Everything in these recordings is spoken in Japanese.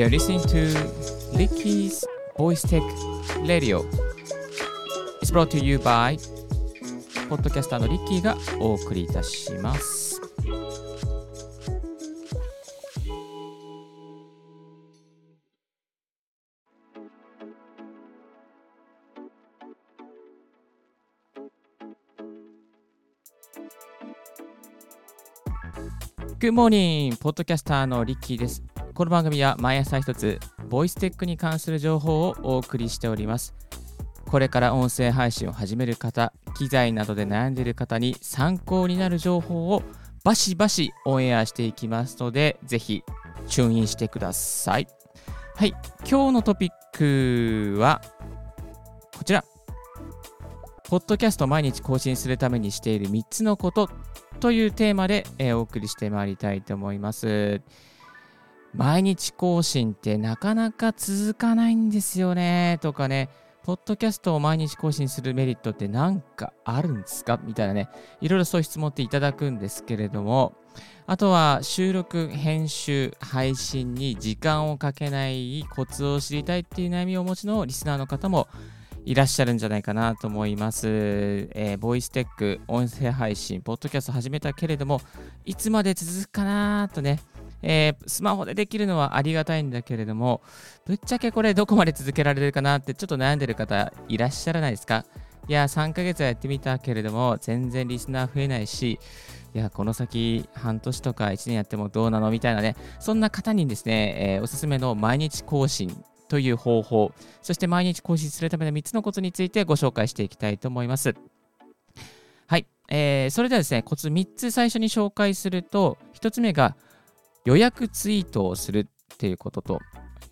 You are listening to Ricky's Voice Tech Radio. It's brought to you by ポッドキャスターのリッキーがお送りいたします。Good morning! ポッドキャスターのリッキーです。この番組は毎朝一つ、ボイステックに関する情報をお送りしております。これから音声配信を始める方、機材などで悩んでいる方に参考になる情報をバシバシオンエアしていきますので、ぜひチューンインしてください。はい、今日のトピックはこちら。ポッドキャスト毎日更新するためにしている3つのことというテーマで、えお送りしてまいりたいと思います。毎日更新ってなかなか続かないんですよね。とかね、ポッドキャストを毎日更新するメリットって何かあるんですか？みたいなね、いろいろそういう質問っていただくんですけれども、あとは収録、編集、配信に時間をかけないコツを知りたいっていう悩みをお持ちのリスナーの方もいらっしゃるんじゃないかなと思います。えーボイステック、音声配信、ポッドキャスト始めたけれども、いつまで続くかなとね、えースマホでできるのはありがたいんだけれども、ぶっちゃけこれどこまで続けられるかなってちょっと悩んでる方いらっしゃらないですか？いや、3ヶ月はやってみたけれども、全然リスナー増えないし、いや、この先半年とか1年やってもどうなのみたいなね、そんな方にですね、えーおすすめの毎日更新という方法、そして毎日更新するための3つのコツについてご紹介していきたいと思います。はい、えーそれではですね、コツ3つ最初に紹介すると、1つ目が予約ツイートをするっていうことと、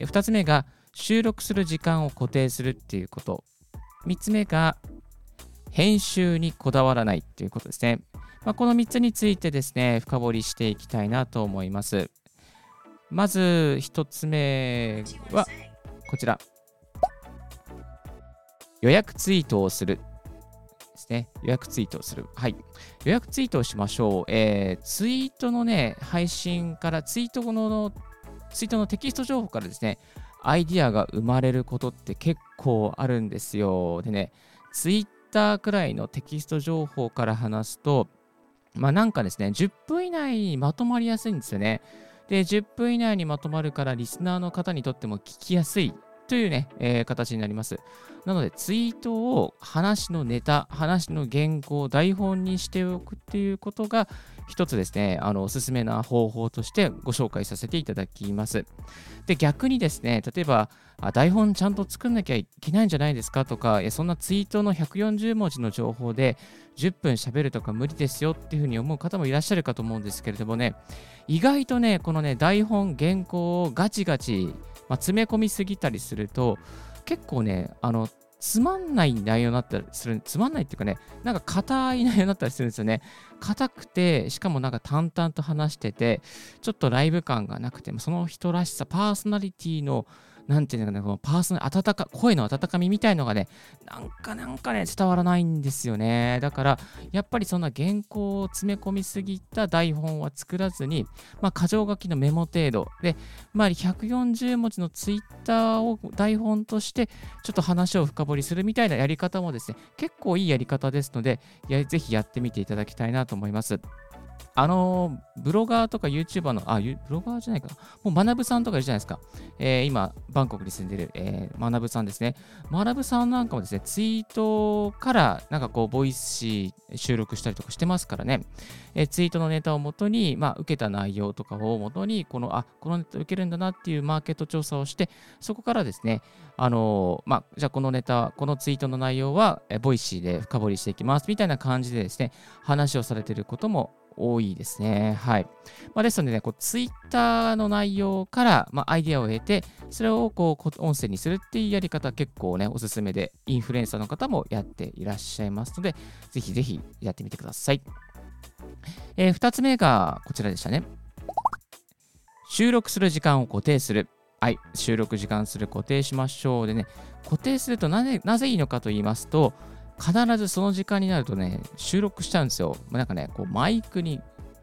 2つ目が収録する時間を固定するっていうこと、3つ目が編集にこだわらないっていうことですね。まあ、この3つについてですね、深掘りしていきたいなと思います。まず1つ目はこちら。予約ツイートをする。ですね。予約ツイートをする。はい。予約ツイートをしましょう。えーツイートのね、配信から、ツイート後の、ツイートのテキスト情報からですね、アイディアが生まれることって結構あるんですよ。でね、ツイッターくらいのテキスト情報から話すと、まあなんかですね、10分以内にまとまりやすいんですよね。で、10分以内にまとまるから、リスナーの方にとっても聞きやすいというね、えー形になります。なので、ツイートを話のネタ、話の原稿、台本にしておくっていうことが、一つですね、あの、おすすめな方法としてご紹介させていただきます。で、逆にですね、例えば、あ台本ちゃんと作んなきゃいけないんじゃないですかとか、いやそんなツイートの140文字の情報で10分喋るとか無理ですよっていうふうに思う方もいらっしゃるかと思うんですけれどもね、意外とね、このね、台本、原稿をガチガチ、まあ、詰め込みすぎたりすると、結構ね、あの、つまんない内容になったりする、つまんないっていうかね、なんか硬い内容になったりするんですよね。硬くて、しかもなんか淡々と話してて、ちょっとライブ感がなくて、その人らしさ、パーソナリティの、なんていうのかな、このパーソナリ、温か、声の温かみみたいのがね、なんかなんかね、伝わらないんですよね。だから、やっぱりそんな原稿を詰め込みすぎた台本は作らずに、まあ、箇条書きのメモ程度で、まあ、140文字のツイッターを台本として、ちょっと話を深掘りするみたいなやり方もですね、結構いいやり方ですので、ぜひやってみていただきたいなと思います。あのブロガーとか YouTuber の、あ、ブロガーじゃないか。もう、学ぶさんとかいるじゃないですか。えー今、バンコクに住んでる、えー、学ぶさんですね。学ぶさんなんかもですね、ツイートから、なんかこう、ボイス収録したりとかしてますからね。えーツイートのネタをもとに、まあ、受けた内容とかをもとに、この、あ、このネタ受けるんだなっていうマーケット調査をして、そこからですね、あのまあ、じゃあこのネタ、このツイートの内容は、えボイシーで深掘りしていきます、みたいな感じでですね、話をされてることも多いですね。はい。まあ、ですのでね、こうツイッターの内容から、まあ、アイデアを得て、それをこう音声にするっていうやり方結構ね、おすすめで、インフルエンサーの方もやっていらっしゃいますので、ぜひぜひやってみてください。えー、2つ目がこちらでしたね。収録する時間を固定する。はい、収録時間する固定しましょう。でね、固定するとなぜなぜいいのかと言いますと、必ずその時間になるとね、収録しちゃうんですよ。なんかね、こうマイクに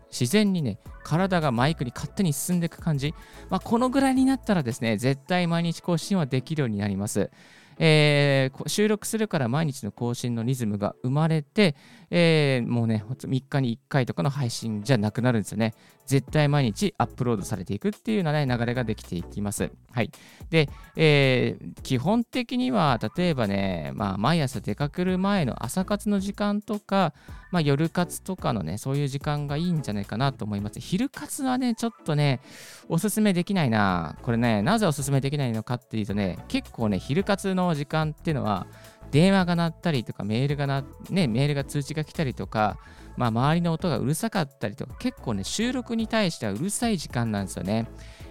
自然にね、体がマイクに勝手に進んでいく感じ。まあ、このぐらいになったらですね、絶対毎日更新はできるようになります。えー、収録するから毎日の更新のリズムが生まれて、えー、もうね、3日に1回とかの配信じゃなくなるんですよね。絶対毎日アップロードされていくっていうような、ね、流れができていきます。はい。で、えー、基本的には、例えばね、まあ、毎朝出かける前の朝活の時間とか、まあ、夜活とかのね、そういう時間がいいんじゃないかなと思います。昼活はね、ちょっとね、おすすめできないな。これね、なぜおすすめできないのかっていうとね、結構ね、昼活の時間っていうのは、電話が鳴ったりとか、メールがな、ね、メールが通知が来たりとか、まあ、周りの音がうるさかったりとか、結構ね、収録に対してはうるさい時間なんですよね。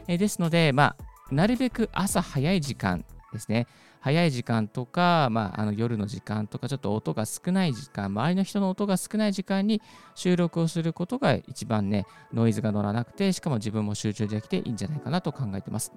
えですので、まあ、なるべく朝早い時間ですね。早い時間とか、まあ、あの夜の時間とか、ちょっと音が少ない時間、周りの人の音が少ない時間に収録をすることが一番ね、ノイズが乗らなくて、しかも自分も集中できていいんじゃないかなと考えてます。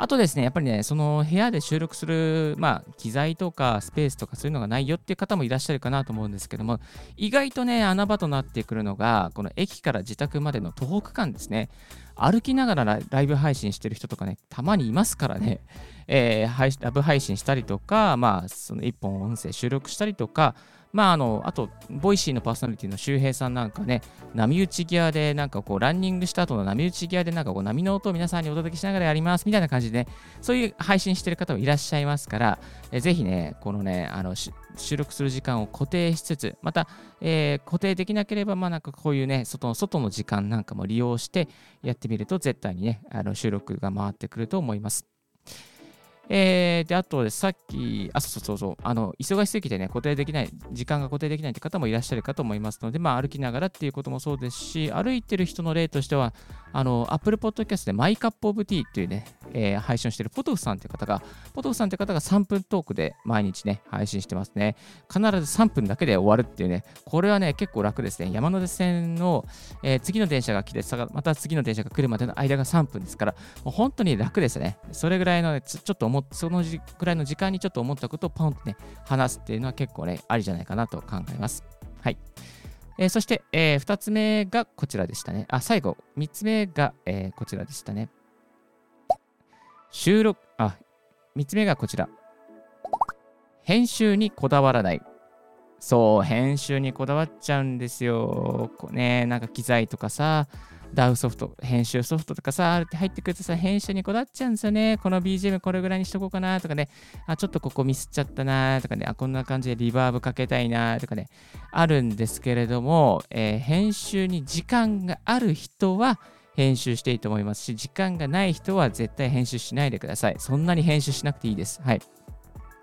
あとですね、やっぱりね、その部屋で収録する、まあ、機材とかスペースとかそういうのがないよっていう方もいらっしゃるかなと思うんですけども、意外とね、穴場となってくるのが、この駅から自宅までの徒歩区間ですね。歩きながらライブ配信してる人とかね、たまにいますからね、えー、ラブ配信したりとか、まあ、その1本音声収録したりとか、まあ、あの、あと、ボイシーのパーソナリティの周平さんなんかね、波打ち際で、なんかこう、ランニングした後の波打ち際で、なんかこう、波の音を皆さんにお届けしながらやります、みたいな感じで、ね、そういう配信してる方もいらっしゃいますから、えぜひね、このね、あの、収録する時間を固定しつつ、また、えー、固定できなければ、まあなんかこういうね、外の外の時間なんかも利用してやってみると、絶対にね、あの収録が回ってくると思います。えー、で、あと、さっき、あ、そうそうそう、あの、忙しすぎてね、固定できない、時間が固定できないって方もいらっしゃるかと思いますので、まあ、歩きながらっていうこともそうですし、歩いてる人の例としては、あの、Apple Podcast でマイカップオブティーっていうね、えー、配信をしているポトフさんっていう方が、ポトフさんっていう方が3分トークで毎日ね、配信してますね。必ず3分だけで終わるっていうね、これはね、結構楽ですね。山手線の、えー、次の電車が来て、また次の電車が来るまでの間が3分ですから、もう本当に楽ですね。それぐらいの、ね、ちょっと思思そのぐらいの時間にちょっと思ったことをポンとね、話すっていうのは結構ね、ありじゃないかなと考えます。はい。えー、そして、えー、2つ目がこちらでしたね。あ、最後、3つ目が、えー、こちらでしたね。収録、あ、3つ目がこちら。編集にこだわらない。そう、編集にこだわっちゃうんですよ。こうね、なんか機材とかさ、ダウソフト、編集ソフトとかさあって、入ってくるとさ、編集にこだわっちゃうんですよね。この BGM これぐらいにしとこうかなとかね、あ、ちょっとここミスっちゃったなとかね、あ、こんな感じでリバーブかけたいなとかね、あるんですけれども、えー、編集に時間がある人は、編集していいと思いますし、時間がない人は絶対編集しないでください。そんなに編集しなくていいです。はい。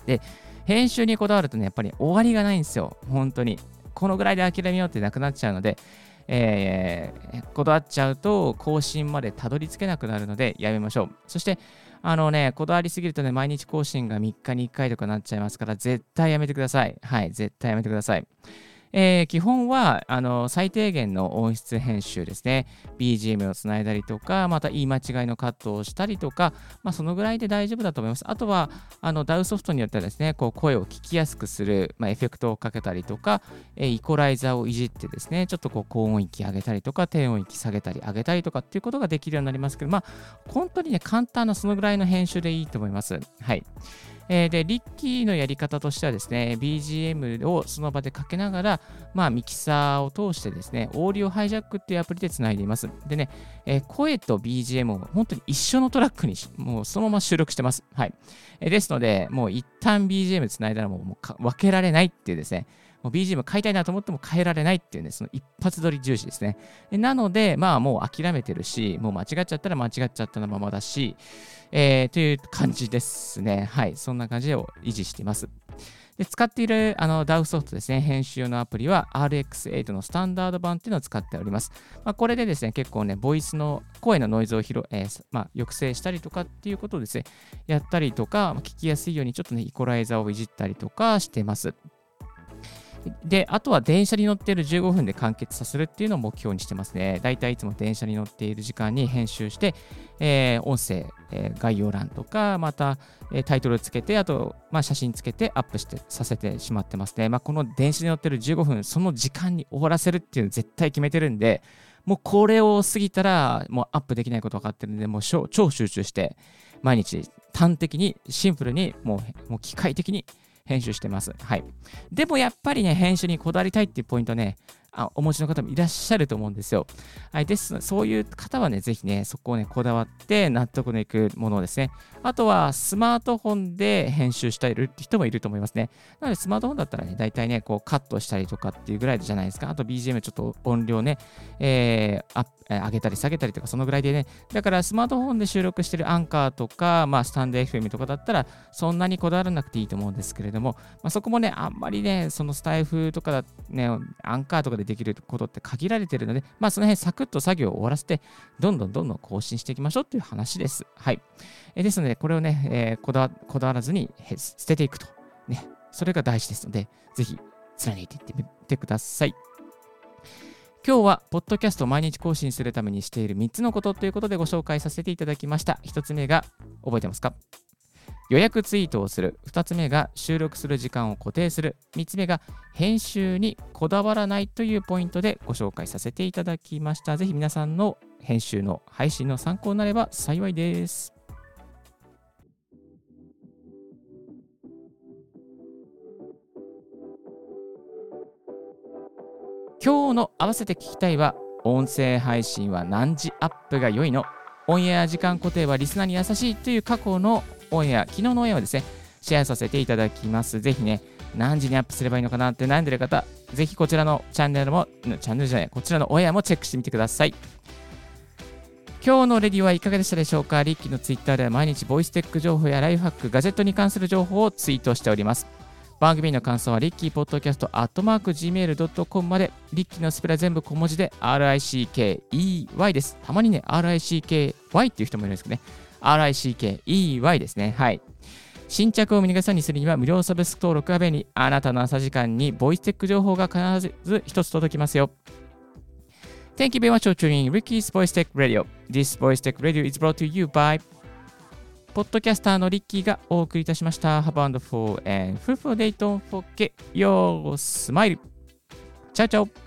で、編集にこだわるとね、やっぱり終わりがないんですよ。本当に。このぐらいで諦めようってなくなっちゃうので、えー、こだわっちゃうと更新までたどり着けなくなるのでやめましょう。そして、あのね、こだわりすぎるとね、毎日更新が3日に1回とかなっちゃいますから、絶対やめてください。はい、絶対やめてください。えー、基本はあの最低限の音質編集ですね。BGM をつないだりとか、また言い間違いのカットをしたりとか、まあ、そのぐらいで大丈夫だと思います。あとは、あの DAW ソフトによってはですね、こう声を聞きやすくする、まあ、エフェクトをかけたりとか、えー、イコライザーをいじってですね、ちょっとこう高音域上げたりとか、低音域下げたり上げたりとかっていうことができるようになりますけど、まあ、本当にね、簡単なそのぐらいの編集でいいと思います。はい。えー、で、リッキーのやり方としてはですね、BGM をその場でかけながら、まあ、ミキサーを通してですね、オーディオハイジャックっていうアプリでつないでいます。でね、えー、声と BGM を本当に一緒のトラックにもうそのまま収録してます。はい。えー、ですので、もう一旦 BGM つないだらもうもう分けられないっていうですね、もう BGM 変えたいなと思っても変えられないっていうね、その一発撮り重視ですね。なので、まあもう諦めてるし、もう間違っちゃったら間違っちゃったのままだし、えー、という感じですね。はい。そんな感じで維持しています。で使っているあの DAW ソフトですね、編集用のアプリは RX8 のスタンダード版っていうのを使っております。まあ、これでですね、結構ね、ボイスの声のノイズを広、えー、まあ、抑制したりとかっていうことをですね、やったりとか、ま、聞きやすいようにちょっとね、イコライザーをいじったりとかしてます。で、あとは電車に乗っている15分で完結させるっていうのを目標にしてますね。だいたいいつも電車に乗っている時間に編集して、えー、音声、えー、概要欄とか、また、えー、タイトルつけて、あと、まあ、写真つけてアップしてさせてしまってますね。まあ、この電車に乗ってる15分、その時間に終わらせるっていうのを絶対決めてるんで、もうこれを過ぎたら、もうアップできないこと分かってるんで、もう超集中して、毎日端的にシンプルにもうもう機械的に編集してます。はい。でもやっぱりね、編集にこだわりたいっていうポイントね、あお持ちの方もいらっしゃると思うんですよ。はい。です。そういう方はね、ぜひね、そこをね、こだわって納得のいくものですね。あとは、スマートフォンで編集したいるって人もいると思いますね。なので、スマートフォンだったらね、大体ね、こう、カットしたりとかっていうぐらいじゃないですか。あと、BGM ちょっと音量ね、えー、上げたり下げたりとか、そのぐらいでね。だから、スマートフォンで収録してるアンカーとか、まあ、スタンド FM とかだったら、そんなにこだわらなくていいと思うんですけれども、まあ、そこもね、あんまりね、そのスタイフとかだね、アンカーとかでできることって限られてるので、まあ、その辺サクッと作業を終わらせて、どんどんどんどん更新していきましょうっていう話です。はい。えですので、これをね、えー、こだわこだわらずに捨てていくと。ね、それが大事ですので、ぜひ貫いていってみてください。今日は、ポッドキャストを毎日更新するためにしている3つのことということでご紹介させていただきました。1つ目が、覚えてますか？予約ツイートをする。2つ目が収録する時間を固定する。3つ目が編集にこだわらないというポイントでご紹介させていただきました。ぜひ皆さんの編集の配信の参考になれば幸いです。今日の合わせて聞きたいは音声配信は何時アップが良いの？オンエア時間固定はリスナーに優しいという過去のオンエア、昨日のオンエアをですね、シェアさせていただきます。ぜひね、何時にアップすればいいのかなって悩んでる方、ぜひこちらのチャンネルも、チャンネルじゃない、こちらのオンエアもチェックしてみてください。今日のレディはいかがでしたでしょうか？リッキーのツイッターでは毎日ボイステック情報やライフハック、ガジェットに関する情報をツイートしております。番組の感想はリッキーポッドキャストアットマーク Gmail.com までリッキーのスペラ全部小文字で RICKEY です。たまにね RICKY っていう人もいるんですけどね RICKEY ですね。はい。新着を見逃さにするには無料サブスク登録が便利。あなたの朝時間にボイステック情報が必ず一つ届きますよ。Thank you very much for tuning Ricky's Voice Tech Radio. This Voice Tech Radio is brought to you by ポッドキャスターのリッキーがお送りいたしました。Have a wonderful and fruitful day. Don't forget your smile. チャオチャオ